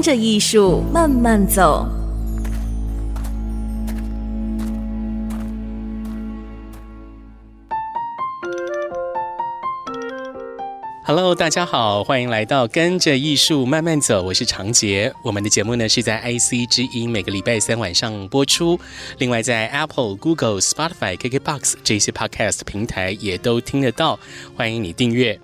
跟着艺术慢慢走。Hello，大家好，欢迎来到跟着艺术慢慢走，我是长杰。我们的节目呢是在 IC 之音每个礼拜三晚上播出，另外在 Apple、Google、Spotify、KKBox 这些 Podcast 平台也都听得到，欢迎你订阅。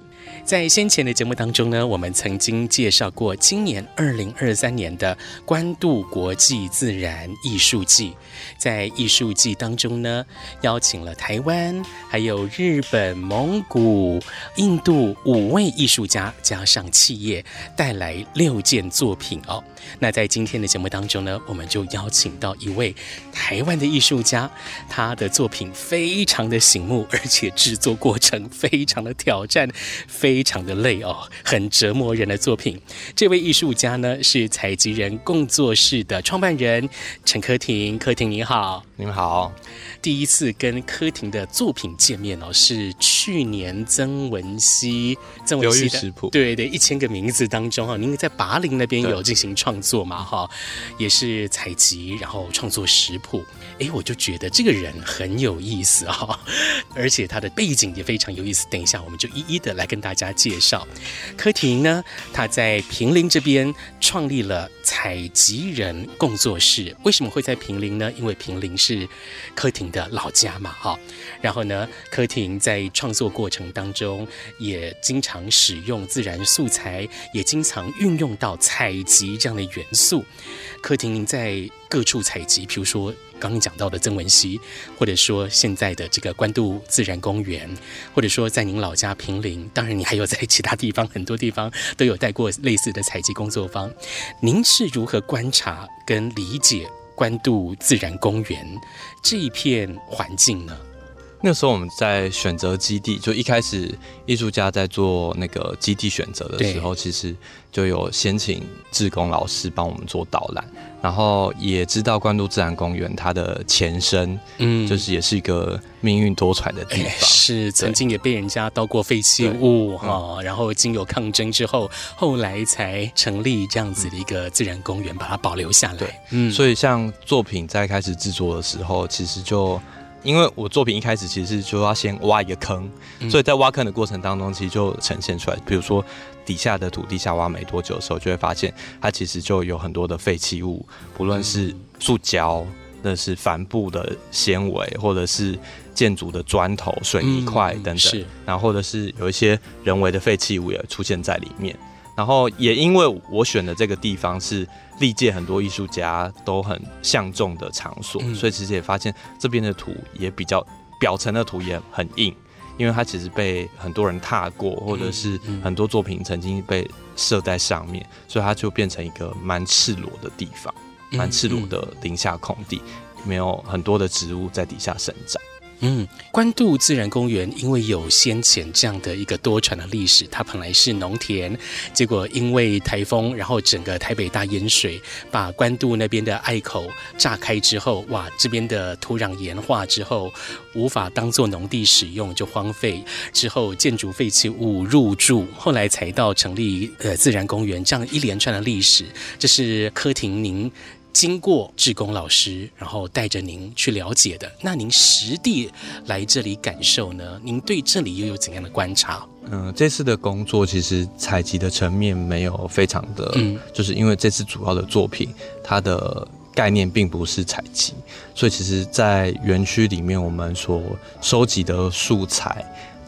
在先前的节目当中呢，我们曾经介绍过今年二零二三年的关渡国际自然艺术季。在艺术季当中呢，邀请了台湾、还有日本、蒙古、印度五位艺术家，加上企业，带来六件作品哦。那在今天的节目当中呢，我们就邀请到一位台湾的艺术家，他的作品非常的醒目，而且制作过程非常的挑战，非。非常的累哦，很折磨人的作品。这位艺术家呢，是采集人工作室的创办人陈科婷。科婷你好，你们好。第一次跟科婷的作品见面哦，是去年曾文熙曾文熙的对对，一千个名字当中哈，您在拔陵那边有进行创作嘛哈，也是采集然后创作食谱。哎，我就觉得这个人很有意思哈，而且他的背景也非常有意思。等一下，我们就一一的来跟大家介绍。科婷呢，他在平林这边创立了采集人工作室。为什么会在平林呢？因为平林是科廷的老家嘛，哈。然后呢，科廷在创作过程当中也经常使用自然素材，也经常运用到采集这样的元素。科婷在各处采集，比如说刚刚讲到的曾文溪，或者说现在的这个关渡自然公园，或者说在您老家平林，当然你还有在其他地方很多地方都有带过类似的采集工作坊。您是如何观察跟理解关渡自然公园这一片环境呢？那时候我们在选择基地，就一开始艺术家在做那个基地选择的时候，其实就有先请志工老师帮我们做导览，然后也知道关渡自然公园它的前身，嗯，就是也是一个命运多舛的地方，是曾经也被人家倒过废弃物哈，然后经由抗争之后，后来才成立这样子的一个自然公园，把它保留下来。对，嗯，所以像作品在开始制作的时候，其实就。因为我作品一开始其实就要先挖一个坑，所以在挖坑的过程当中，其实就呈现出来。比如说底下的土地下挖没多久的时候，就会发现它其实就有很多的废弃物，不论是塑胶，那是帆布的纤维，或者是建筑的砖头、水泥块等等，是，然后或者是有一些人为的废弃物也出现在里面。然后也因为我选的这个地方是历届很多艺术家都很相中的场所，嗯，所以其实也发现这边的土也比较表层的土也很硬，因为它其实被很多人踏过，或者是很多作品曾经被设在上面，所以它就变成一个蛮赤裸的地方，蛮赤裸的林下空地，没有很多的植物在底下生长。嗯，关渡自然公园因为有先前这样的一个多舛的历史，它本来是农田，结果因为台风，然后整个台北大淹水，把关渡那边的隘口炸开之后，哇，这边的土壤盐化之后，无法当做农地使用，就荒废。之后建筑废弃物入住，后来才到成立呃自然公园这样一连串的历史。这是柯廷宁。经过志工老师，然后带着您去了解的，那您实地来这里感受呢？您对这里又有怎样的观察？嗯，这次的工作其实采集的层面没有非常的，嗯，就是因为这次主要的作品它的概念并不是采集，所以其实，在园区里面我们所收集的素材。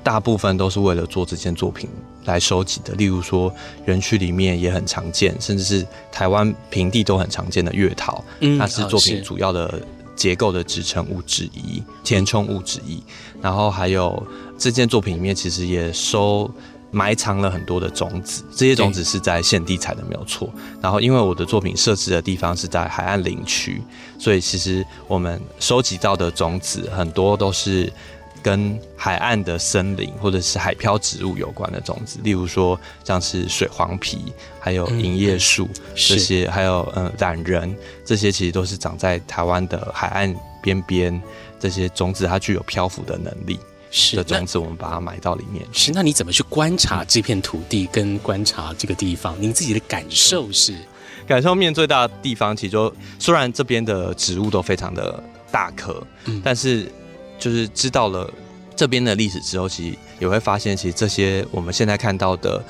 大部分都是为了做这件作品来收集的，例如说园区里面也很常见，甚至是台湾平地都很常见的月桃，嗯，它是作品主要的结构的支撑物之一、填充物之一。然后还有这件作品里面其实也收埋藏了很多的种子，这些种子是在现地采的没有错。然后因为我的作品设置的地方是在海岸林区，所以其实我们收集到的种子很多都是跟海岸的森林或者是海漂植物有关的种子，例如说像是水黄皮，还有银叶树、嗯、这些，还有嗯懒人，这些其实都是长在台湾的海岸边边，这些种子它具有漂浮的能力。是的种子，我们把它埋到里面。是，那你怎么去观察这片土地，跟观察这个地方？您自己的感受是？感受面最大的地方，其实就虽然这边的植物都非常的大棵，嗯，但是就是知道了这边的历史之后，其实也会发现，其实这些我们现在看到的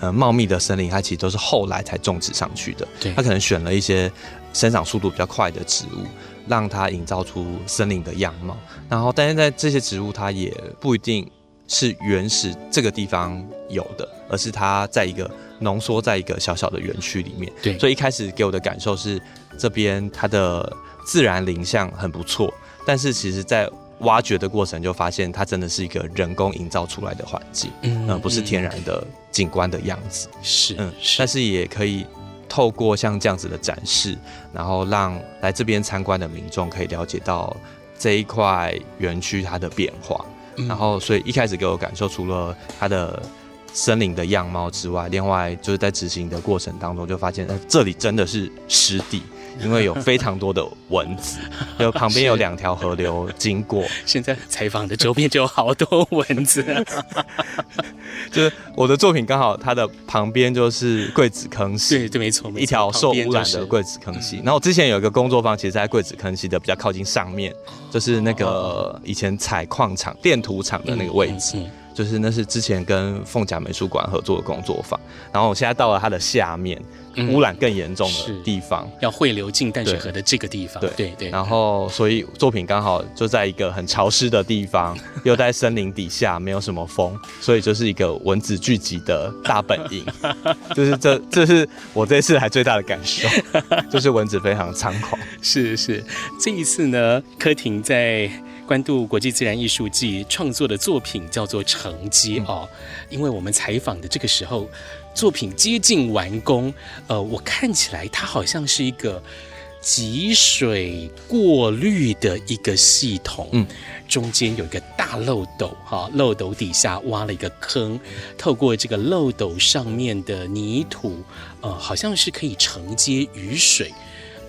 呃茂密的森林，它其实都是后来才种植上去的。对，它可能选了一些生长速度比较快的植物。让它营造出森林的样貌，然后，但是在这些植物，它也不一定是原始这个地方有的，而是它在一个浓缩在一个小小的园区里面。对，所以一开始给我的感受是，这边它的自然林相很不错，但是其实在挖掘的过程就发现，它真的是一个人工营造出来的环境，嗯，而不是天然的景观的样子。是，嗯，是，但是也可以。透过像这样子的展示，然后让来这边参观的民众可以了解到这一块园区它的变化。嗯、然后，所以一开始给我感受，除了它的森林的样貌之外，另外就是在执行的过程当中，就发现，呃，这里真的是湿地。因为有非常多的蚊子，有旁边有两条河流经过。现在采访的周边就有好多蚊子，就是我的作品刚好它的旁边就是桂子坑溪，对对，没错，一条受污染的桂子坑溪。然后我之前有一个工作坊，其实在桂子坑溪的比较靠近上面，就是那个以前采矿场电土厂的那个位置。就是那是之前跟凤甲美术馆合作的工作坊，然后我现在到了它的下面，污染更严重的地方，要汇流进淡水河的这个地方。对对对。然后，所以作品刚好就在一个很潮湿的地方，又在森林底下，没有什么风，所以就是一个蚊子聚集的大本营。就是这，这是我这次来最大的感受，就是蚊子非常猖狂。是是，这一次呢，柯婷在。关渡国际自然艺术季创作的作品叫做《承接》哦，因为我们采访的这个时候，作品接近完工。呃，我看起来它好像是一个集水过滤的一个系统，嗯，中间有一个大漏斗，哈，漏斗底下挖了一个坑，透过这个漏斗上面的泥土，呃，好像是可以承接雨水。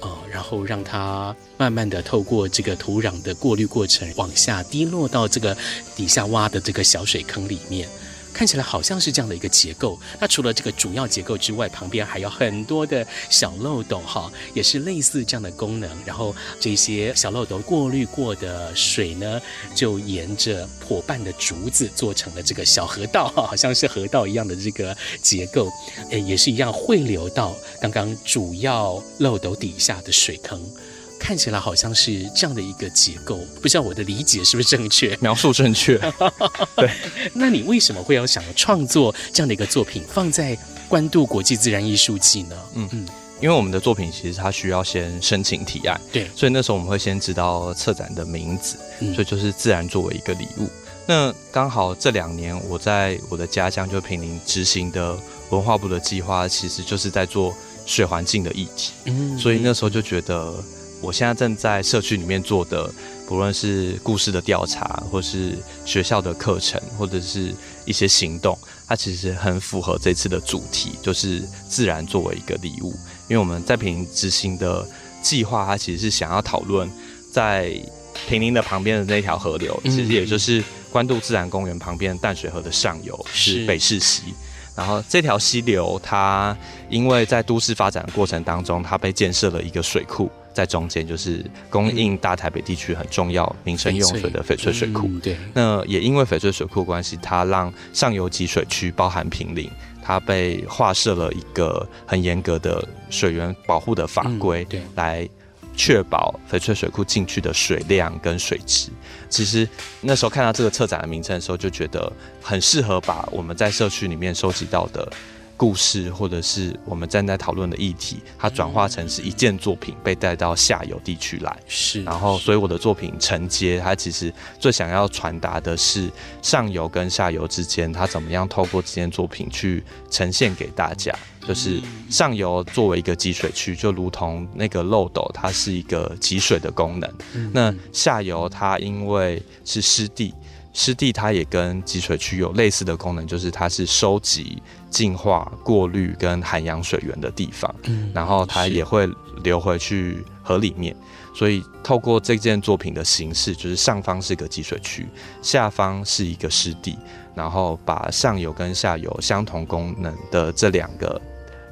呃，然后让它慢慢的透过这个土壤的过滤过程往下滴落到这个底下挖的这个小水坑里面。看起来好像是这样的一个结构。那除了这个主要结构之外，旁边还有很多的小漏斗，哈，也是类似这样的功能。然后这些小漏斗过滤过的水呢，就沿着伙伴的竹子做成了这个小河道，哈，好像是河道一样的这个结构，诶，也是一样汇流到刚刚主要漏斗底下的水坑。看起来好像是这样的一个结构，不知道我的理解是不是正确？描述正确。对，那你为什么会要想要创作这样的一个作品，放在关渡国际自然艺术季呢？嗯嗯，因为我们的作品其实它需要先申请提案，对，所以那时候我们会先知道策展的名字，嗯、所以就是自然作为一个礼物。那刚好这两年我在我的家乡就平林执行的文化部的计划，其实就是在做水环境的议题，嗯，所以那时候就觉得。我现在正在社区里面做的，不论是故事的调查，或是学校的课程，或者是一些行动，它其实很符合这次的主题，就是自然作为一个礼物。因为我们在平林执行的计划，它其实是想要讨论在平林的旁边的那条河流，其实也就是关渡自然公园旁边淡水河的上游是北市溪。然后这条溪流，它因为在都市发展的过程当中，它被建设了一个水库在中间，就是供应大台北地区很重要民生用水的翡翠水库。对。那也因为翡翠水库关系，它让上游集水区包含平林，它被划设了一个很严格的水源保护的法规，对，来确保翡翠水库进去的水量跟水质。其实那时候看到这个策展的名称的时候，就觉得很适合把我们在社区里面收集到的故事，或者是我们正在讨论的议题，它转化成是一件作品被带到下游地区来。是，然后所以我的作品承接，它其实最想要传达的是上游跟下游之间，它怎么样透过这件作品去呈现给大家。就是上游作为一个集水区，就如同那个漏斗，它是一个集水的功能。那下游它因为是湿地。湿地它也跟集水区有类似的功能，就是它是收集、净化、过滤跟涵养水源的地方，嗯，然后它也会流回去河里面。所以透过这件作品的形式，就是上方是个集水区，下方是一个湿地，然后把上游跟下游相同功能的这两个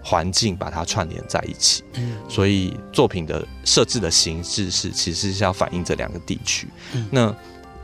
环境把它串联在一起。嗯，所以作品的设置的形式是其实是要反映这两个地区。嗯，那。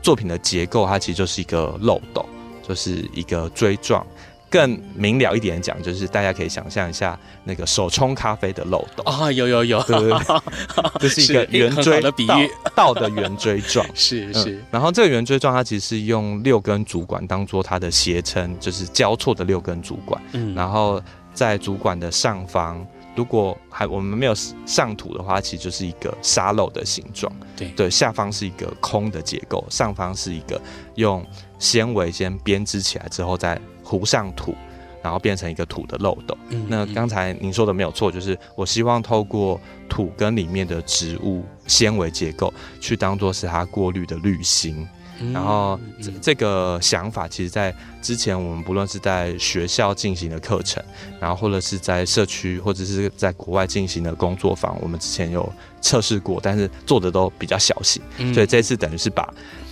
作品的结构，它其实就是一个漏斗，就是一个锥状。更明了一点讲，就是大家可以想象一下那个手冲咖啡的漏斗啊，有有有，对对对，这是一个圆锥的比喻，倒的圆锥状，是 是、嗯。然后这个圆锥状，它其实是用六根主管当做它的斜称，就是交错的六根主管。嗯，然后在主管的上方。如果还我们没有上土的话，其实就是一个沙漏的形状。对对，下方是一个空的结构，上方是一个用纤维先编织起来之后再糊上土，然后变成一个土的漏斗。嗯嗯，那刚才您说的没有错，就是我希望透过土跟里面的植物纤维结构，去当做是它过滤的滤芯。然后这这个想法，其实，在之前我们不论是在学校进行的课程，然后或者是在社区，或者是在国外进行的工作坊，我们之前有测试过，但是做的都比较小心，所以这次等于是把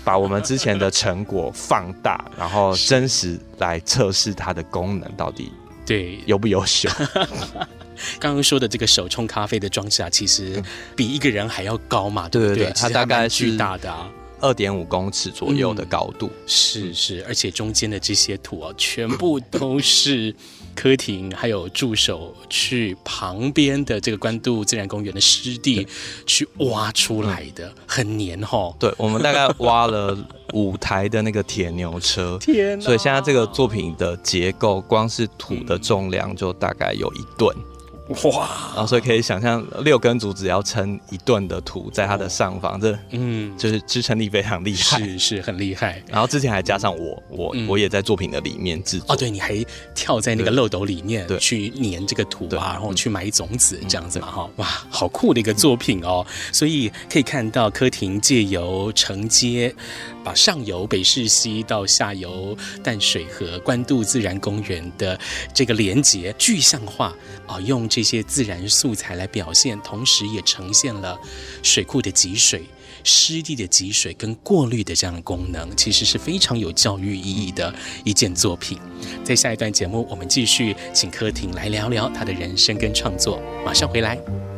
把我们之前的成果放大，然后真实来测试它的功能到底对优不优秀。刚刚说的这个手冲咖啡的装置啊，其实比一个人还要高嘛，对不对？对它大概是巨大的啊。二点五公尺左右的高度，嗯、是是，而且中间的这些土啊，全部都是柯廷还有助手去旁边的这个关渡自然公园的湿地去挖出来的，很黏哈。对，我们大概挖了五台的那个铁牛车，所以现在这个作品的结构，光是土的重量就大概有一吨。哇！然后所以可以想象，六根竹子要撑一吨的土在它的上方，这嗯，就是支撑力非常厉害，是是很厉害。然后之前还加上我，我我也在作品的里面制作。哦，对，你还跳在那个漏斗里面，对，去粘这个土啊，然后去埋种子这样子嘛，哈，哇，好酷的一个作品哦。所以可以看到柯婷借由承接，把上游北势溪到下游淡水河关渡自然公园的这个连接具象化啊，用。这些自然素材来表现，同时也呈现了水库的集水、湿地的集水跟过滤的这样的功能，其实是非常有教育意义的一件作品。在下一段节目，我们继续请柯婷来聊聊她的人生跟创作。马上回来。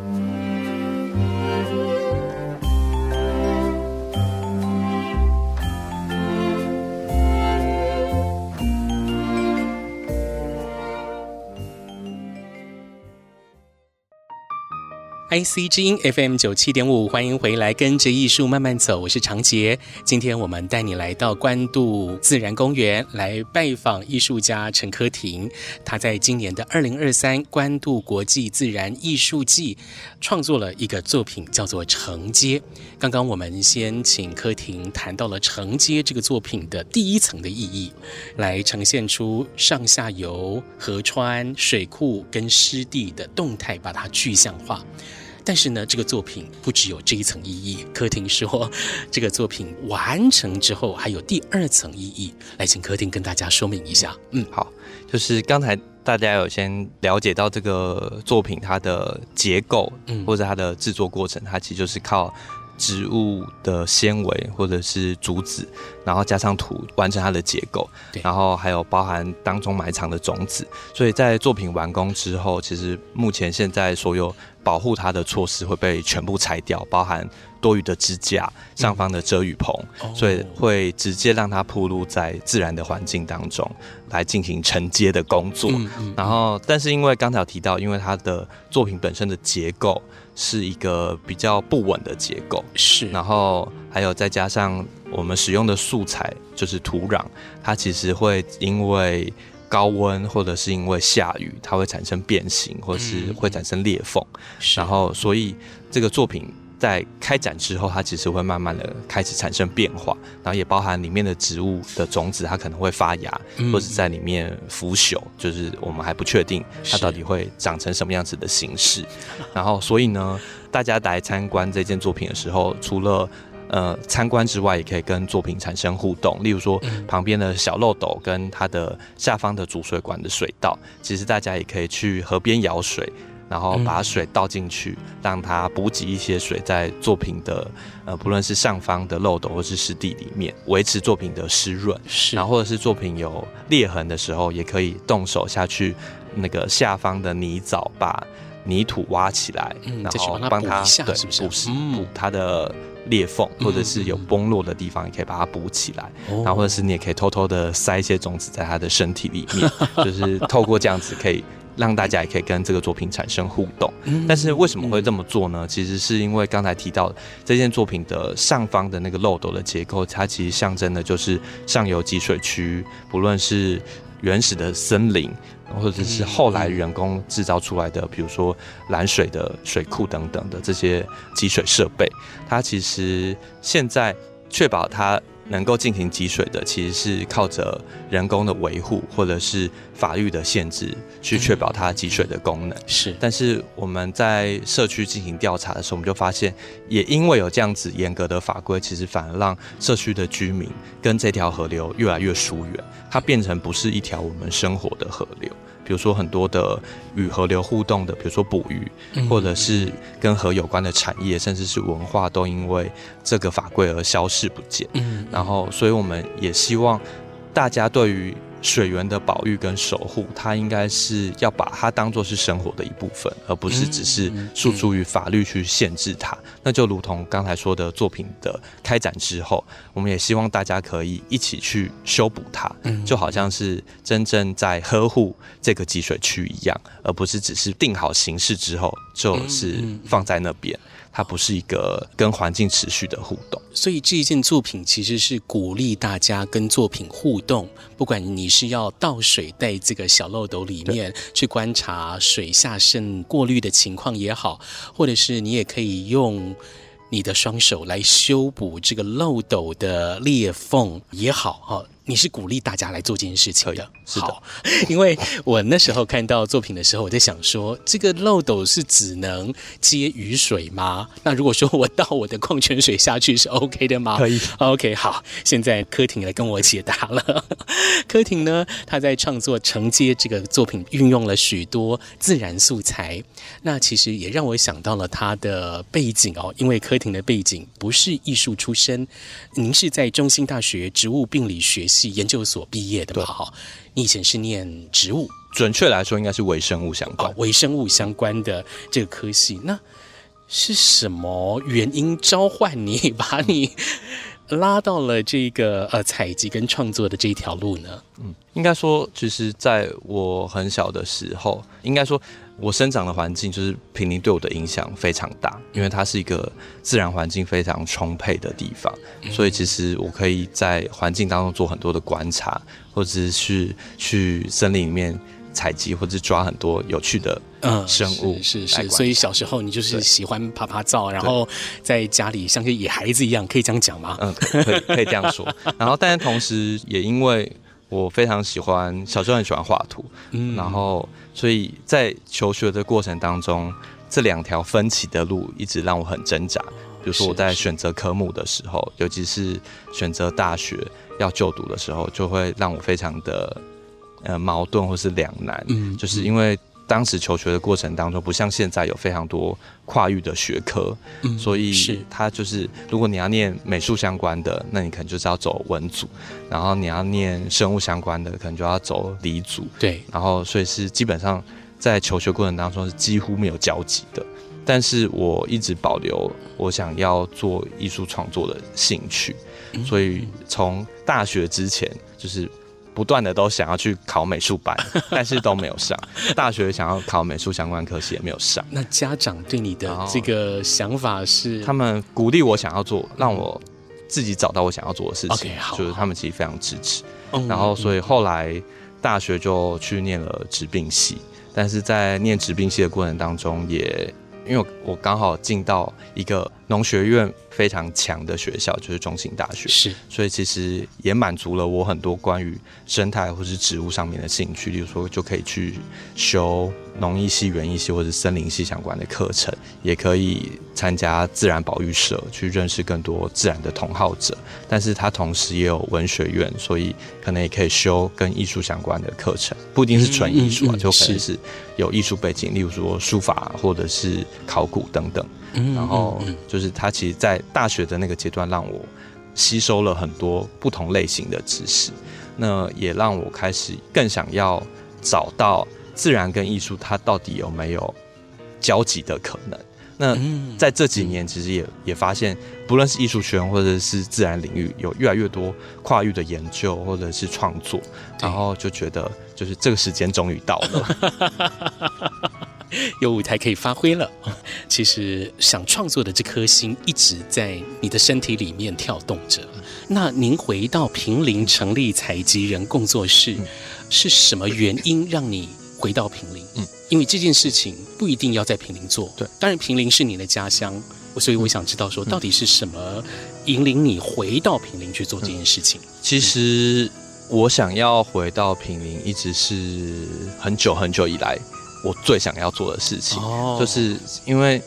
IC 之音 FM 九七点五，欢迎回来，跟着艺术慢慢走，我是长杰。今天我们带你来到关渡自然公园，来拜访艺术家陈科婷。他在今年的二零二三关渡国际自然艺术季创作了一个作品，叫做《承接》。刚刚我们先请柯婷谈到了《承接》这个作品的第一层的意义，来呈现出上下游河川、水库跟湿地的动态，把它具象化。但是呢，这个作品不只有这一层意义。柯婷说，这个作品完成之后还有第二层意义，来请柯婷跟大家说明一下。嗯，好，就是刚才大家有先了解到这个作品它的结构，嗯，或者它的制作过程，它其实就是靠植物的纤维或者是竹子，然后加上土完成它的结构，然后还有包含当中埋藏的种子，所以在作品完工之后，其实目前现在所有。保护它的措施会被全部拆掉，包含多余的支架、上方的遮雨棚，嗯、所以会直接让它铺露在自然的环境当中来进行承接的工作。嗯嗯、然后，但是因为刚才有提到，因为它的作品本身的结构是一个比较不稳的结构，是，然后还有再加上我们使用的素材就是土壤，它其实会因为高温或者是因为下雨，它会产生变形，或是会产生裂缝。嗯、然后，所以这个作品在开展之后，它其实会慢慢的开始产生变化，然后也包含里面的植物的种子，它可能会发芽，嗯、或者在里面腐朽，就是我们还不确定它到底会长成什么样子的形式。然后，所以呢，大家来参观这件作品的时候，除了呃，参观之外，也可以跟作品产生互动。例如说，旁边的小漏斗跟它的下方的主水管的水道，其实大家也可以去河边舀水，然后把水倒进去，让它补给一些水在作品的呃，不论是上方的漏斗或是湿地里面，维持作品的湿润。是，然后或者是作品有裂痕的时候，也可以动手下去那个下方的泥沼，把泥土挖起来，嗯、然后帮它对补补它的。裂缝，或者是有崩落的地方，也可以把它补起来。然后，或者是你也可以偷偷的塞一些种子在它的身体里面，就是透过这样子，可以让大家也可以跟这个作品产生互动。但是为什么会这么做呢？其实是因为刚才提到这件作品的上方的那个漏斗的结构，它其实象征的就是上游集水区，不论是原始的森林。或者是后来人工制造出来的，比如说拦水的水库等等的这些集水设备，它其实现在确保它能够进行集水的，其实是靠着人工的维护或者是法律的限制去确保它集水的功能。是，但是我们在社区进行调查的时候，我们就发现，也因为有这样子严格的法规，其实反而让社区的居民跟这条河流越来越疏远。它变成不是一条我们生活的河流，比如说很多的与河流互动的，比如说捕鱼，或者是跟河有关的产业，甚至是文化，都因为这个法规而消失不见。嗯然后，所以我们也希望大家对于。水源的保育跟守护，它应该是要把它当做是生活的一部分，而不是只是诉诸于法律去限制它。那就如同刚才说的作品的开展之后，我们也希望大家可以一起去修补它，就好像是真正在呵护这个集水区一样，而不是只是定好形式之后就是放在那边。它不是一个跟环境持续的互动，所以这一件作品其实是鼓励大家跟作品互动。不管你是要倒水在这个小漏斗里面去观察水下渗过滤的情况也好，或者是你也可以用你的双手来修补这个漏斗的裂缝也好，哈。你是鼓励大家来做这件事情的，是的。因为我那时候看到作品的时候，我在想说，这个漏斗是只能接雨水吗？那如果说我倒我的矿泉水下去是 OK 的吗？可以，OK，好。现在柯婷来跟我解答了。柯婷呢，她在创作承接这个作品，运用了许多自然素材。那其实也让我想到了他的背景哦，因为柯婷的背景不是艺术出身，您是在中兴大学植物病理学系。研究所毕业的嘛，哈，你以前是念植物，准确来说应该是微生物相关，哦，微生物相关的这个科系，那是什么原因召唤你，把你拉到了这个呃采集跟创作的这条路呢？嗯，应该说，其实在我很小的时候，应该说。我生长的环境就是平林，对我的影响非常大，因为它是一个自然环境非常充沛的地方，所以其实我可以在环境当中做很多的观察，或者是去去森林里面采集，或者是抓很多有趣的生物。嗯，是是是，所以小时候你就是喜欢爬爬照，然后在家里像个野孩子一样，可以这样讲吗？嗯，可以可以这样说。然后，但是同时也因为我非常喜欢，小时候很喜欢画图，嗯，然后。所以在求学的过程当中，这两条分歧的路一直让我很挣扎。比如说我在选择科目的时候，尤其是选择大学要就读的时候，就会让我非常的呃矛盾或是两难。嗯，就是因为。当时求学的过程当中，不像现在有非常多跨域的学科，嗯、所以他就是，如果你要念美术相关的，那你可能就是要走文组；然后你要念生物相关的，可能就要走理组。对，然后所以是基本上在求学过程当中是几乎没有交集的。但是我一直保留我想要做艺术创作的兴趣，所以从大学之前就是。不断的都想要去考美术班，但是都没有上。大学想要考美术相关科系也没有上。那家长对你的这个想法是？他们鼓励我想要做，让我自己找到我想要做的事情。Okay, 好，就是他们其实非常支持。然后，所以后来大学就去念了职病系，但是在念职病系的过程当中，也因为我刚好进到一个农学院非常强的学校，就是中兴大学，是，所以其实也满足了我很多关于生态或是植物上面的兴趣，例如说就可以去修。农艺系、园艺系或者森林系相关的课程，也可以参加自然保育社，去认识更多自然的同好者。但是它同时也有文学院，所以可能也可以修跟艺术相关的课程，不一定是纯艺术啊，嗯嗯嗯、就可能是有艺术背景，例如说书法或者是考古等等。然后就是他其实，在大学的那个阶段，让我吸收了很多不同类型的知识，那也让我开始更想要找到。自然跟艺术，它到底有没有交集的可能？那在这几年，其实也也发现，不论是艺术圈或者是自然领域，有越来越多跨域的研究或者是创作，然后就觉得，就是这个时间终于到了，有舞台可以发挥了。其实想创作的这颗心一直在你的身体里面跳动着。那您回到平林成立采集人工作室，是什么原因让你？回到平林，嗯，因为这件事情不一定要在平林做，对，当然平林是你的家乡，所以我想知道说，到底是什么引领你回到平林去做这件事情？其实我想要回到平林，一直是很久很久以来我最想要做的事情，哦，就是因为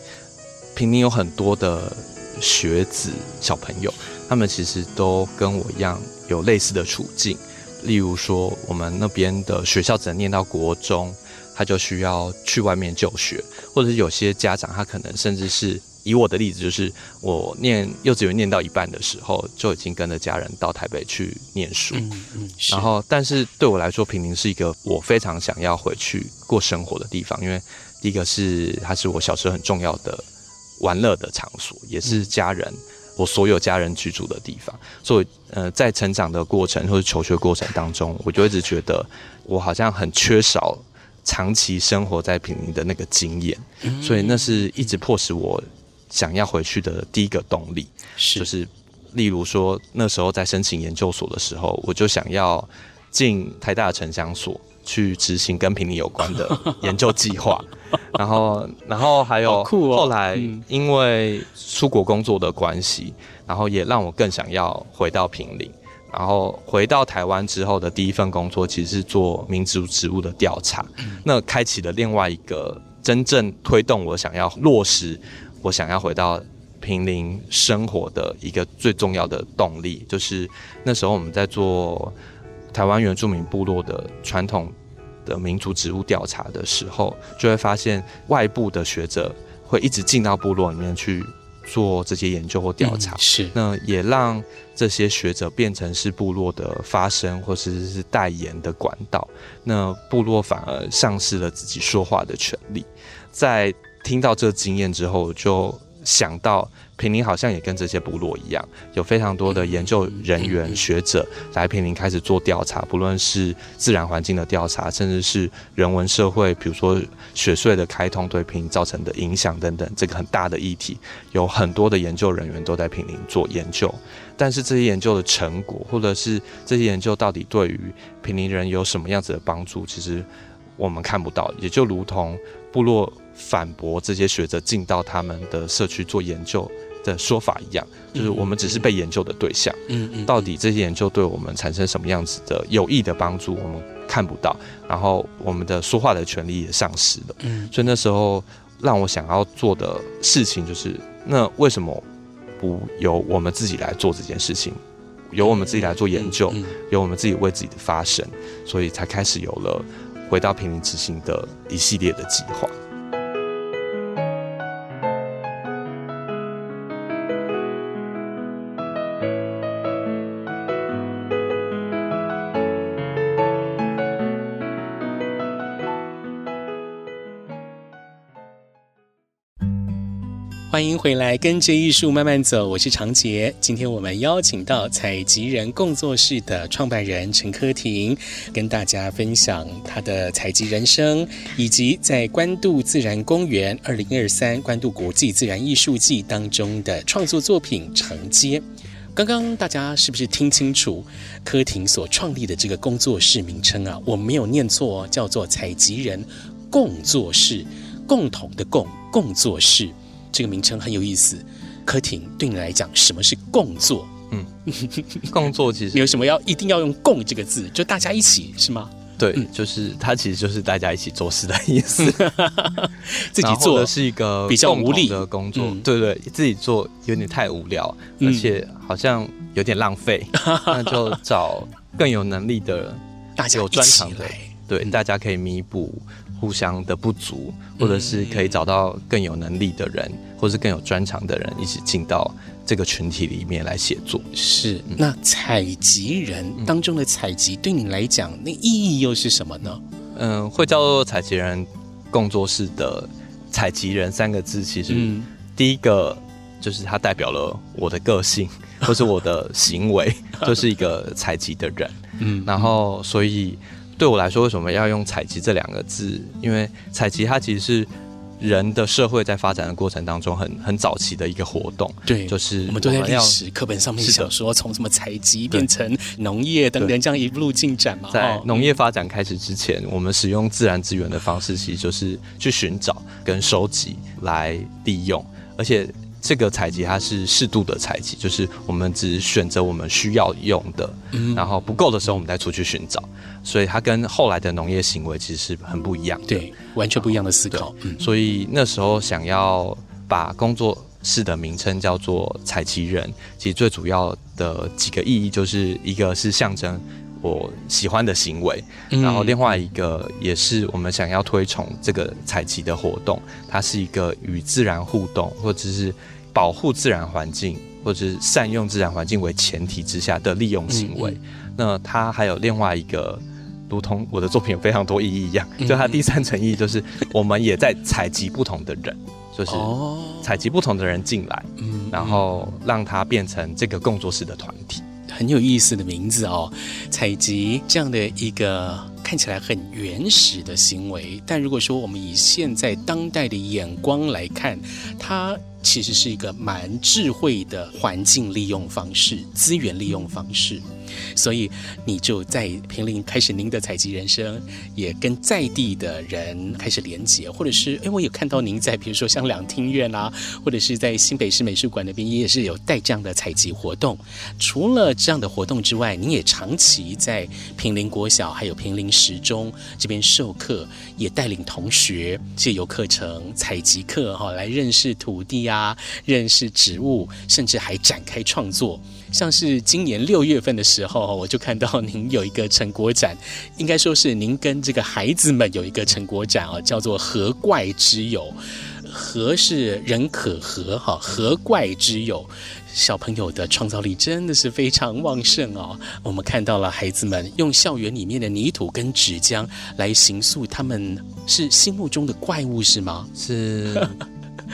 平宁有很多的学子小朋友，他们其实都跟我一样有类似的处境。例如说，我们那边的学校只能念到国中，他就需要去外面就学，或者是有些家长他可能甚至是以我的例子，就是我念幼稚园念到一半的时候，就已经跟着家人到台北去念书。嗯嗯。然后，但是对我来说，平林是一个我非常想要回去过生活的地方，因为第一个是它是我小时候很重要的玩乐的场所，也是家人。嗯我所有家人居住的地方，所以呃，在成长的过程或者求学过程当中，我就一直觉得我好像很缺少长期生活在平林的那个经验，所以那是一直迫使我想要回去的第一个动力。是，就是例如说那时候在申请研究所的时候，我就想要进台大的城乡所去执行跟平林有关的研究计划。然后，然后还有后来，因为出国工作的关系，然后也让我更想要回到平林。然后回到台湾之后的第一份工作，其实是做民族植物的调查。那开启了另外一个真正推动我想要落实我想要回到平林生活的一个最重要的动力，就是那时候我们在做台湾原住民部落的传统。的民族植物调查的时候，就会发现外部的学者会一直进到部落里面去做这些研究或调查，嗯、是那也让这些学者变成是部落的发声或者是，是代言的管道，那部落反而丧失了自己说话的权利。在听到这经验之后，就想到。平林好像也跟这些部落一样，有非常多的研究人员、学者来平林开始做调查，不论是自然环境的调查，甚至是人文社会，比如说雪隧的开通对平林造成的影响等等，这个很大的议题，有很多的研究人员都在平林做研究。但是这些研究的成果，或者是这些研究到底对于平林人有什么样子的帮助，其实我们看不到。也就如同部落反驳这些学者进到他们的社区做研究的说法一样，就是我们只是被研究的对象。嗯嗯，到底这些研究对我们产生什么样子的有益的帮助，我们看不到。然后我们的说话的权利也丧失了。嗯，所以那时候让我想要做的事情就是，那为什么不由我们自己来做这件事情？由我们自己来做研究，由我们自己为自己的发声，所以才开始有了回到平民执行的一系列的计划。欢迎回来，跟着艺术慢慢走。我是长杰。今天我们邀请到采集人工作室的创办人陈科婷，跟大家分享他的采集人生，以及在关渡自然公园二零二三关渡国际自然艺术季当中的创作作品《承接》。刚刚大家是不是听清楚柯廷所创立的这个工作室名称啊？我没有念错，叫做采集人共作室，共同的共共作室，这个名称很有意思。柯廷对你来讲，什么是共作？嗯，共作其实 你有什么要一定要用“共”这个字，就大家一起是吗？对，嗯、就是它其实就是大家一起做事的意思。自己做的是一个比较无力的工作，嗯、对对，自己做有点太无聊，嗯、而且好像有点浪费，嗯、那就找更有能力的、大家有专长的，对，嗯、大家可以弥补互相的不足，或者是可以找到更有能力的人，或是更有专长的人，一起进到这个群体里面来写作。是，那采集人当中的采集，对你来讲，那意义又是什么呢？嗯，会叫做采集人工作室的采集人三个字，其实第一个就是它代表了我的个性，或是我的行为，就是一个采集的人。嗯，然后所以。对我来说，为什么要用“采集”这两个字？因为采集它其实是人的社会在发展的过程当中很很早期的一个活动。对，就是我们都在历史课本上面想说，从什么采集变成农业等等这样一路进展嘛。在农业发展开始之前，我们使用自然资源的方式，其实就是去寻找跟收集来利用，而且。这个采集它是适度的采集，就是我们只选择我们需要用的，嗯、然后不够的时候我们再出去寻找，所以它跟后来的农业行为其实是很不一样的，对，完全不一样的思考。嗯、所以那时候想要把工作室的名称叫做采集人，其实最主要的几个意义就是一个是象征。我喜欢的行为，然后另外一个也是我们想要推崇这个采集的活动，它是一个与自然互动，或者是保护自然环境，或者是善用自然环境为前提之下的利用行为。那它还有另外一个，如同我的作品有非常多意义一样，就它第三层意义就是我们也在采集不同的人，就是采集不同的人进来，然后让它变成这个工作室的团体。很有意思的名字哦，采集这样的一个看起来很原始的行为，但如果说我们以现在当代的眼光来看，它其实是一个蛮智慧的环境利用方式、资源利用方式。所以你就在平林开始您的采集人生，也跟在地的人开始连接，或者是哎，我有看到您在比如说像两厅院啊，或者是在新北市美术馆那边，也是有带这样的采集活动。除了这样的活动之外，您也长期在平林国小还有平林实中这边授课，也带领同学借由课程采集课哈来认识土地啊，认识植物，甚至还展开创作。像是今年六月份的时候，我就看到您有一个成果展，应该说是您跟这个孩子们有一个成果展啊，叫做“和怪之友”。和是人可和哈，和怪之友，小朋友的创造力真的是非常旺盛哦。我们看到了孩子们用校园里面的泥土跟纸浆来形塑他们是心目中的怪物，是吗？是。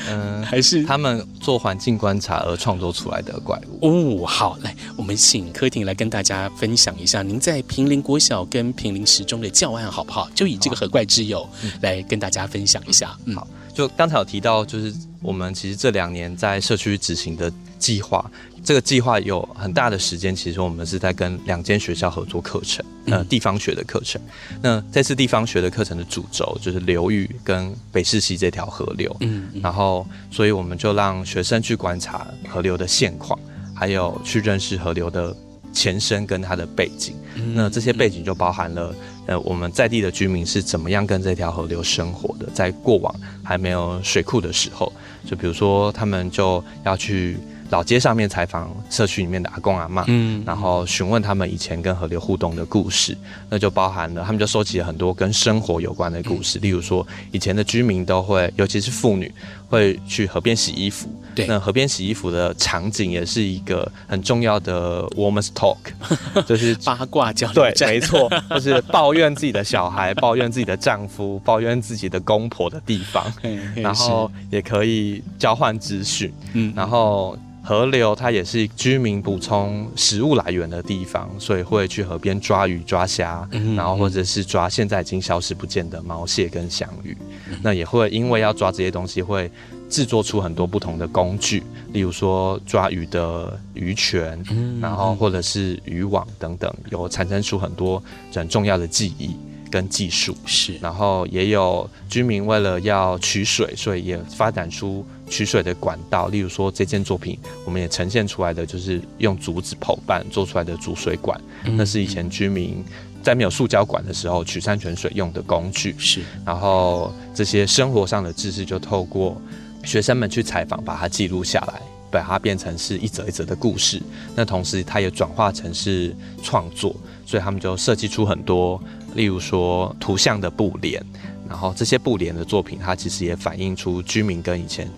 嗯，还是他们做环境观察而创作出来的怪物哦。好，来，我们请柯婷来跟大家分享一下，您在平林国小跟平林十中的教案好不好？就以这个何怪之友来跟大家分享一下。嗯，好，就刚才有提到，就是我们其实这两年在社区执行的计划。这个计划有很大的时间，其实我们是在跟两间学校合作课程，呃，地方学的课程。那这次地方学的课程的主轴就是流域跟北势溪这条河流，嗯，然后所以我们就让学生去观察河流的现况，还有去认识河流的前身跟它的背景。那这些背景就包含了，呃，我们在地的居民是怎么样跟这条河流生活的，在过往还没有水库的时候，就比如说他们就要去。老街上面采访社区里面的阿公阿妈，嗯，然后询问他们以前跟河流互动的故事，那就包含了他们就收集了很多跟生活有关的故事，例如说以前的居民都会，尤其是妇女会去河边洗衣服，对，那河边洗衣服的场景也是一个很重要的 woman's talk，就是八卦交流，对，没错，就是抱怨自己的小孩，抱怨自己的丈夫，抱怨自己的公婆的地方，然后也可以交换资讯，嗯，然后。河流它也是居民补充食物来源的地方，所以会去河边抓鱼、抓虾，然后或者是抓现在已经消失不见的毛蟹跟香鱼。那也会因为要抓这些东西，会制作出很多不同的工具，例如说抓鱼的鱼筌，然后或者是渔网等等，有产生出很多很重要的技艺跟技术。是，然后也有居民为了要取水，所以也发展出取水的管道。例如说这件作品，我们也呈现出来的就是用竹子剖半做出来的主水管，那是以前居民。在没有塑胶管的时候，取山泉水用的工具是，然后这些生活上的知识就透过学生们去采访，把它记录下来，把它变成是一则一则的故事。那同时，它也转化成是创作，所以他们就设计出很多，例如说图像的布帘，然后这些布帘的作品，它其实也反映出居民跟以前。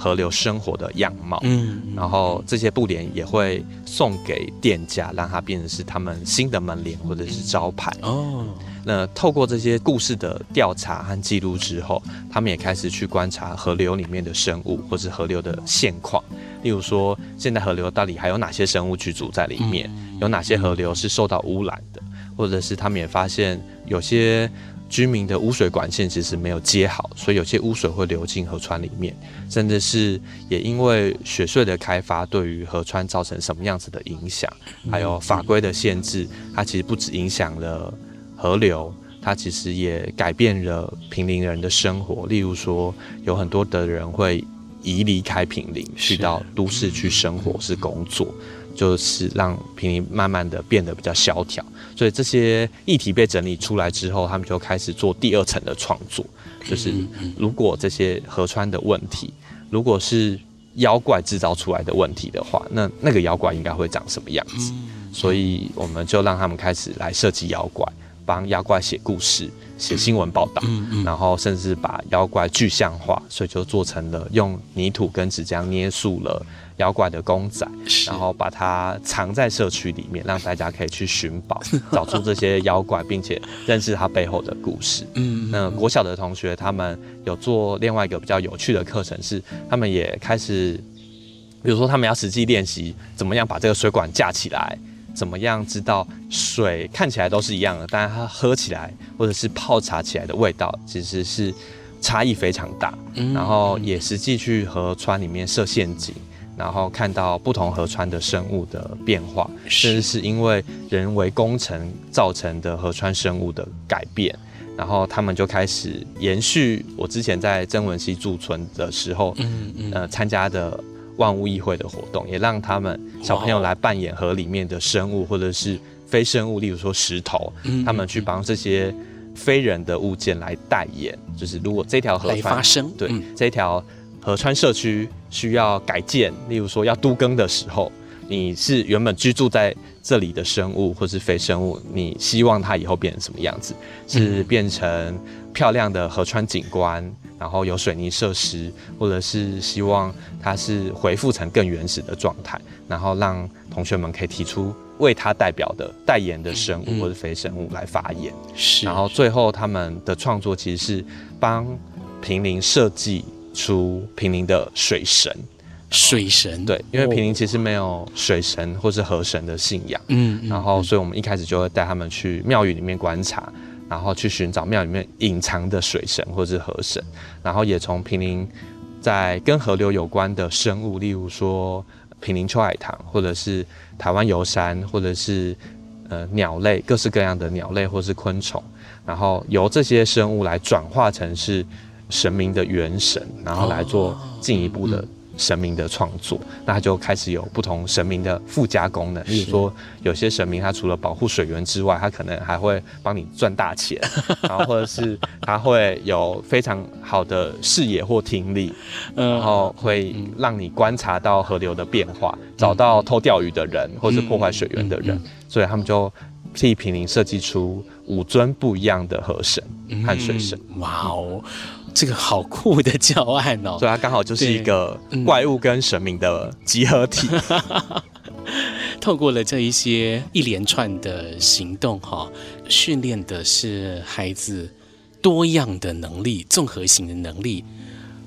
河流生活的样貌，嗯，然后这些布帘也会送给店家，让它变成是他们新的门帘或者是招牌。哦。那透过这些故事的调查和记录之后，他们也开始去观察河流里面的生物或是河流的现况，例如说现在河流到底还有哪些生物居住在里面，有哪些河流是受到污染的，或者是他们也发现有些。居民的污水管线其实没有接好，所以有些污水会流进河川里面，甚至是也因为雪隧的开发对于河川造成什么样子的影响，还有法规的限制，它其实不止影响了河流，它其实也改变了平林人的生活。例如说，有很多的人会移离开平林，去到都市去生活是工作。就是让平林慢慢的变得比较萧条，所以这些议题被整理出来之后，他们就开始做第二层的创作，就是如果这些河川的问题，如果是妖怪制造出来的问题的话，那那个妖怪应该会长什么样子？所以我们就让他们开始来设计妖怪，帮妖怪写故事、写新闻报道，然后甚至把妖怪具象化，所以就做成了用泥土跟纸浆捏塑了。妖怪的公仔，然后把它藏在社区里面，让大家可以去寻宝，找出这些妖怪，并且认识它背后的故事。嗯，那国小的同学他们有做另外一个比较有趣的课程，是他们也开始，比如说他们要实际练习怎么样把这个水管架起来，怎么样知道水看起来都是一样的，但是它喝起来或者是泡茶起来的味道其实是差异非常大。嗯然后也实际去河川里面设陷阱。然后看到不同河川的生物的变化，甚至是因为人为工程造成的河川生物的改变，然后他们就开始延续我之前在曾文溪驻村的时候，嗯嗯，呃，参加的万物议会的活动，也让他们小朋友来扮演河里面的生物或者是非生物，例如说石头，他们去帮这些非人的物件来代言，就是如果这条河川发生，对这条。河川社区需要改建，例如说要都更的时候，你是原本居住在这里的生物或是非生物，你希望它以后变成什么样子？是变成漂亮的河川景观，然后有水泥设施，或者是希望它是恢复成更原始的状态，然后让同学们可以提出为它代表的代言的生物或者非生物来发言。是，然后最后他们的创作其实是帮平林设计。出平林的水神，水神对，因为平林其实没有水神或是河神的信仰，嗯，然后所以我们一开始就会带他们去庙宇里面观察，然后去寻找庙里面隐藏的水神或是河神，然后也从平林在跟河流有关的生物，例如说平林秋海棠，或者是台湾游山，或者是呃鸟类，各式各样的鸟类或是昆虫，然后由这些生物来转化成是。神明的元神，然后来做进一步的神明的创作，那他就开始有不同神明的附加功能。例如说，有些神明他除了保护水源之外，他可能还会帮你赚大钱，然后或者是他会有非常好的视野或听力，然后会让你观察到河流的变化，找到偷钓鱼的人或是破坏水源的人，所以他们就替平林设计出五尊不一样的河神和水神。嗯、哇哦！这个好酷的教案哦，所以它刚好就是一个怪物跟神明的集合体。嗯、透过了这一些一连串的行动，哈，训练的是孩子多样的能力、综合型的能力，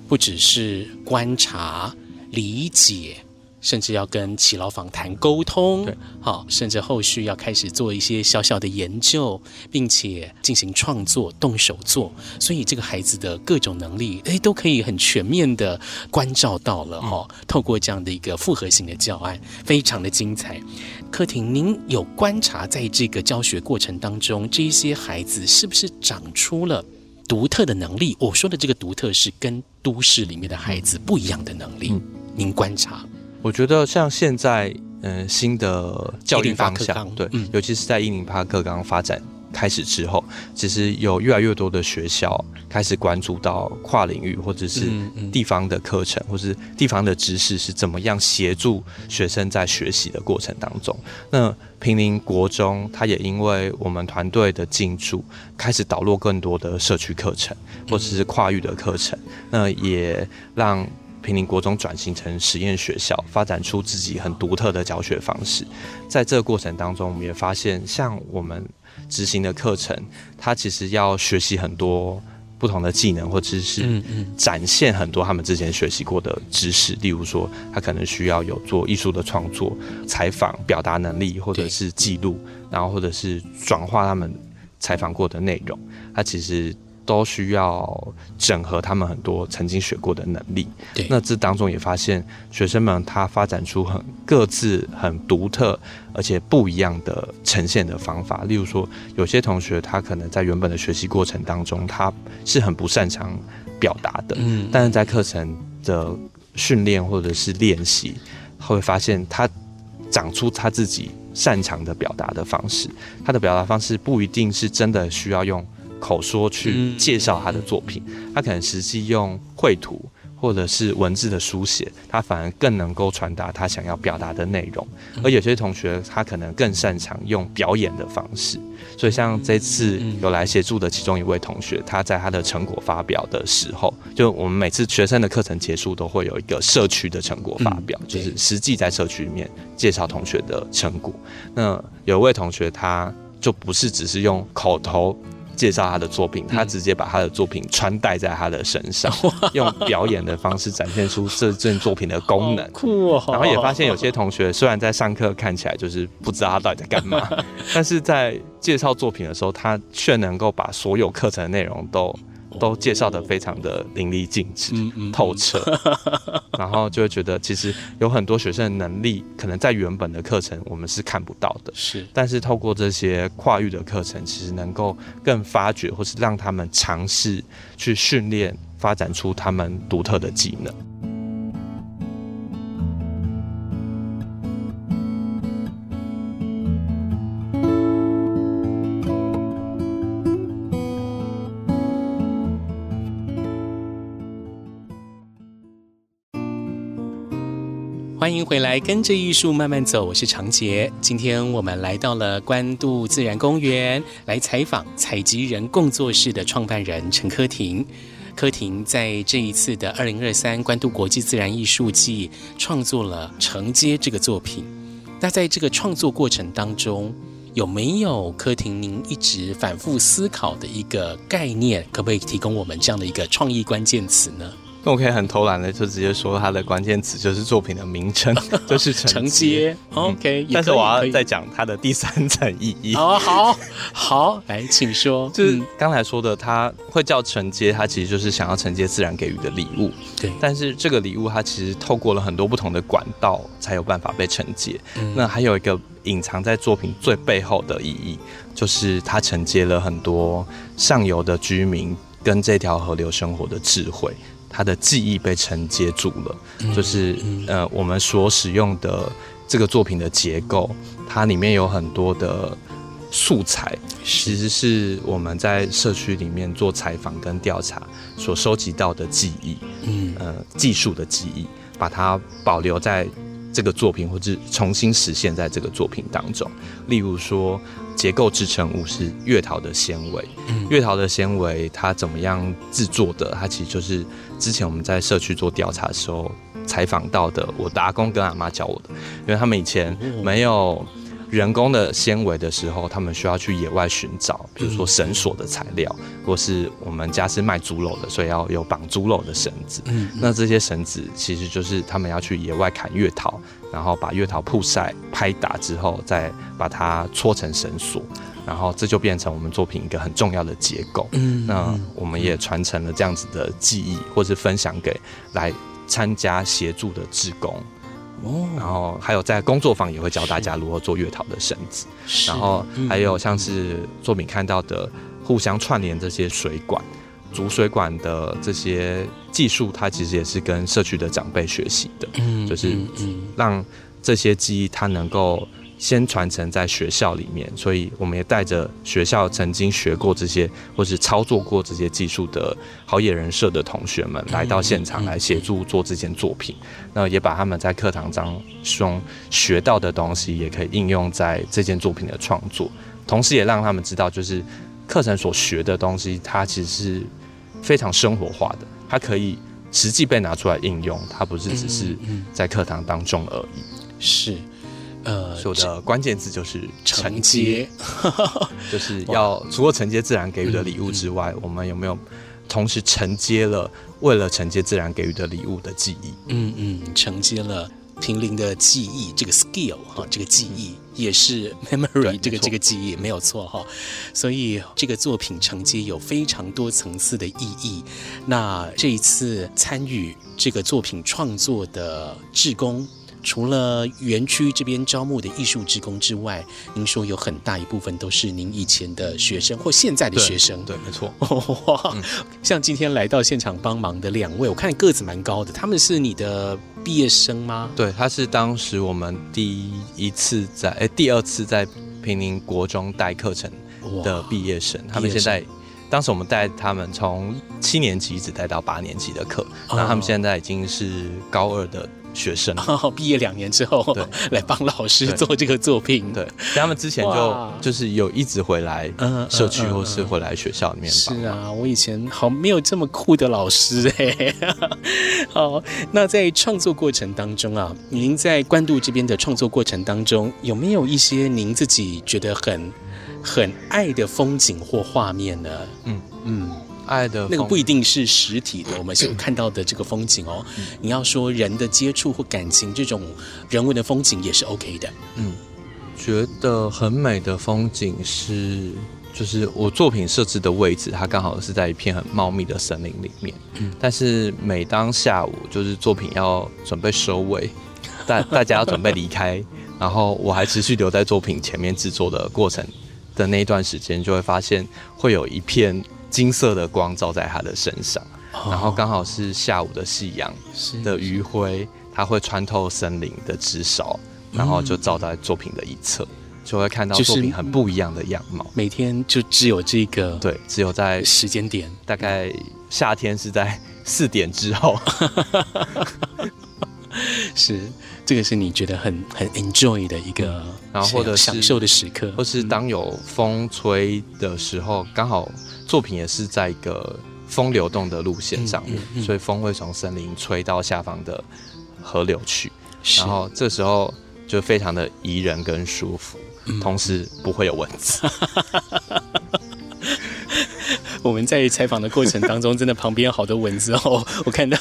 不只是观察、理解、甚至要跟耆老访谈沟通，对，好，甚至后续要开始做一些小小的研究，并且进行创作、动手做，所以这个孩子的各种能力，哎，都可以很全面的关照到了哈、嗯。透过这样的一个复合型的教案，非常的精彩。柯婷，您有观察在这个教学过程当中，这一些孩子是不是长出了独特的能力？我说的这个独特，是跟都市里面的孩子不一样的能力。嗯、您观察？我觉得像现在，嗯、呃，新的教育方向，对、嗯，尤其是在一零八课纲发展开始之后，其实有越来越多的学校开始关注到跨领域或者是地方的课程，或是地方的知识是怎么样协助学生在学习的过程当中。那平林国中，它也因为我们团队的进驻，开始导入更多的社区课程，或者是跨域的课程，那也让。坪林国中转型成实验学校，发展出自己很独特的教学方式。在这个过程当中，我们也发现，像我们执行的课程，它其实要学习很多不同的技能或知识，展现很多他们之前学习过的知识。例如说，他可能需要有做艺术的创作、采访、表达能力，或者是记录，然后或者是转化他们采访过的内容。他其实。都需要整合他们很多曾经学过的能力。对，那这当中也发现学生们他发展出很各自很独特而且不一样的呈现的方法。例如说，有些同学他可能在原本的学习过程当中，他是很不擅长表达的。嗯，但是在课程的训练或者是练习，会发现他长出他自己擅长的表达的方式。他的表达方式不一定是真的需要用。口说去介绍他的作品，他可能实际用绘图或者是文字的书写，他反而更能够传达他想要表达的内容。而有些同学他可能更擅长用表演的方式，所以像这次有来协助的其中一位同学，他在他的成果发表的时候，就我们每次学生的课程结束都会有一个社区的成果发表，就是实际在社区里面介绍同学的成果。那有一位同学他就不是只是用口头。介绍他的作品，他直接把他的作品穿戴在他的身上，嗯、用表演的方式展现出这件作品的功能。酷哦！然后也发现有些同学虽然在上课看起来就是不知道他到底在干嘛，但是在介绍作品的时候，他却能够把所有课程的内容都。都介绍的非常的淋漓尽致、嗯嗯、透彻，然后就会觉得其实有很多学生的能力，可能在原本的课程我们是看不到的，是。但是透过这些跨域的课程，其实能够更发掘，或是让他们尝试去训练，发展出他们独特的技能。回来，跟着艺术慢慢走。我是长杰。今天我们来到了关渡自然公园，来采访采集人工作室的创办人陈柯婷。柯婷在这一次的二零二三关渡国际自然艺术季创作了《承接》这个作品。那在这个创作过程当中，有没有柯婷您一直反复思考的一个概念？可不可以提供我们这样的一个创意关键词呢？那我可以很偷懒的就直接说它的关键词就是作品的名称，就是承接。OK，但是我要再讲它的第三层意义。好好好，来，请说。就是刚才说的，它会叫承接，它其实就是想要承接自然给予的礼物。对，但是这个礼物它其实透过了很多不同的管道才有办法被承接。那还有一个隐藏在作品最背后的意义，就是它承接了很多上游的居民跟这条河流生活的智慧。他的记忆被承接住了，就是呃，我们所使用的这个作品的结构，它里面有很多的素材，其实是我们在社区里面做采访跟调查所收集到的记忆，嗯，呃，技术的记忆，把它保留在这个作品，或者重新实现在这个作品当中。例如说，结构支撑物是月桃的纤维，月桃的纤维它怎么样制作的？它其实就是。之前我们在社区做调查的时候采访到的，我的阿公跟阿妈教我的，因为他们以前没有人工的纤维的时候，他们需要去野外寻找，比如说绳索的材料，或是我们家是卖猪肉的，所以要有绑猪肉的绳子。嗯，那这些绳子其实就是他们要去野外砍月桃，然后把月桃曝晒、拍打之后，再把它搓成绳索，然后这就变成我们作品一个很重要的结构。嗯，那我们也传承了这样子的技艺，或是分享给来参加协助的志工。哦，然后还有在工作坊也会教大家如何做月桃的绳子，然后还有像是作品看到的互相串联这些水管、主水管的这些技术，它其实也是跟社区的长辈学习的，嗯，就是让这些技艺它能够。先传承在学校里面，所以我们也带着学校曾经学过这些或是操作过这些技术的好野人社的同学们来到现场来协助做这件作品。那也把他们在课堂当中学到的东西，也可以应用在这件作品的创作，同时也让他们知道，就是课程所学的东西，它其实是非常生活化的，它可以实际被拿出来应用，它不是只是在课堂当中而已。是。呃，说的关键字就是承接，就是要除了承接自然给予的礼物之外，嗯嗯、我们有没有同时承接了为了承接自然给予的礼物的记忆？嗯嗯，承接了平林的记忆，这个 skill 哈，这个记忆也是 memory，这个这个记忆没有错哈。所以这个作品承接有非常多层次的意义。那这一次参与这个作品创作的志工。除了园区这边招募的艺术职工之外，您说有很大一部分都是您以前的学生或现在的学生。对，对，没错。哇，像今天来到现场帮忙的两位，我看你个子蛮高的，他们是你的毕业生吗？对，他是当时我们第一次在哎第二次在平宁国中带课程的毕业生，他们现在当时我们带他们从七年级一直带到八年级的课，那他们现在已经是高二的。学生 毕业两年之后，对，来帮老师做这个作品。对，他们之前就就是有一直回来社区或是回来学校里面。是啊，我以前好没有这么酷的老师哎。好，那在创作过程当中啊，您在关渡这边的创作过程当中，有没有一些您自己觉得很很爱的风景或画面呢？嗯嗯。爱的那个不一定是实体的，我们所看到的这个风景哦。嗯、你要说人的接触或感情，这种人文的风景也是 OK 的。嗯，觉得很美的风景是，就是我作品设置的位置，它刚好是在一片很茂密的森林里面。嗯，但是每当下午就是作品要准备收尾，大大家要准备离开，然后我还持续留在作品前面制作的过程的那一段时间，就会发现会有一片。金色的光照在他的身上，然后刚好是下午的夕阳的余晖，它会穿透森林的枝梢，然后就照在作品的一侧，就会看到作品很不一样的样貌。每天就只有这个，对，只有在时间点，大概夏天是在四点之后，是这个是你觉得很很 enjoy 的一个，然后或者享受的时刻，或是当有风吹的时候，刚好。作品也是在一个风流动的路线上面，嗯嗯嗯、所以风会从森林吹到下方的河流去，然后这时候就非常的宜人跟舒服，嗯、同时不会有蚊子。我们在采访的过程当中，真的旁边有好多蚊子哦。我看到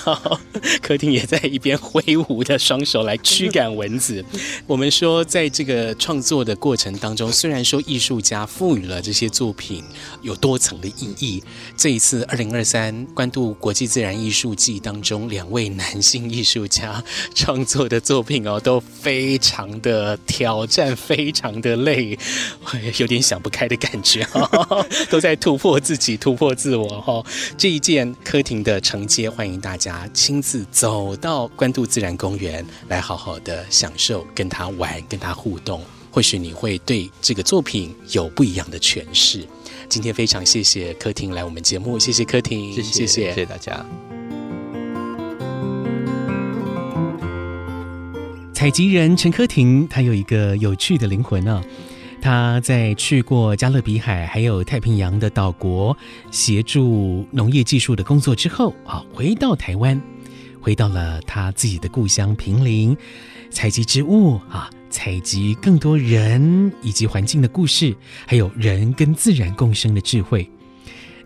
客厅也在一边挥舞的双手来驱赶蚊子。我们说，在这个创作的过程当中，虽然说艺术家赋予了这些作品有多层的意义。这一次二零二三关渡国际自然艺术季当中，两位男性艺术家创作的作品哦，都非常的挑战，非常的累，有点想不开的感觉哦，都在突破自己突。突破自我哈，这一件柯廷的承接，欢迎大家亲自走到关渡自然公园来，好好的享受，跟他玩，跟他互动。或许你会对这个作品有不一样的诠释。今天非常谢谢柯廷来我们节目，谢谢柯廷，谢谢谢谢，谢谢大家。采集人陈柯婷，他有一个有趣的灵魂呢、啊。他在去过加勒比海还有太平洋的岛国协助农业技术的工作之后啊，回到台湾，回到了他自己的故乡平林，采集植物啊，采集更多人以及环境的故事，还有人跟自然共生的智慧。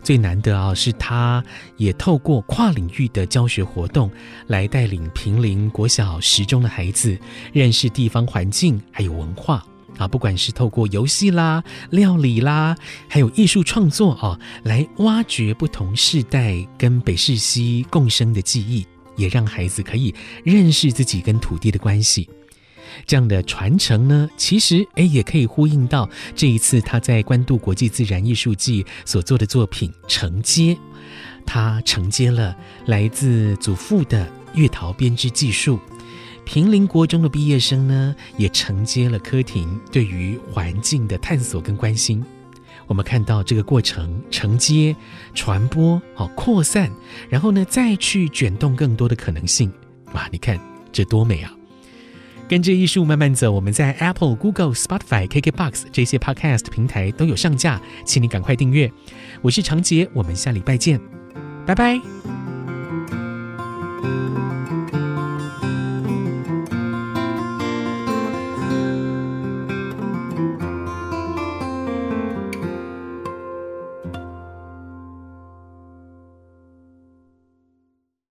最难得啊，是他也透过跨领域的教学活动，来带领平林国小十中的孩子认识地方环境还有文化啊。不管是透过游戏啦、料理啦，还有艺术创作啊，来挖掘不同世代跟北势溪共生的记忆，也让孩子可以认识自己跟土地的关系。这样的传承呢，其实诶也可以呼应到这一次他在关渡国际自然艺术季所做的作品《承接》，他承接了来自祖父的月桃编织技术。平林国中的毕业生呢，也承接了柯婷对于环境的探索跟关心。我们看到这个过程，承接、传播、好扩散，然后呢再去卷动更多的可能性。哇，你看这多美啊！跟着艺术慢慢走，我们在 Apple、Google、Spotify、KKBox 这些 Podcast 平台都有上架，请你赶快订阅。我是长杰，我们下礼拜见，拜拜。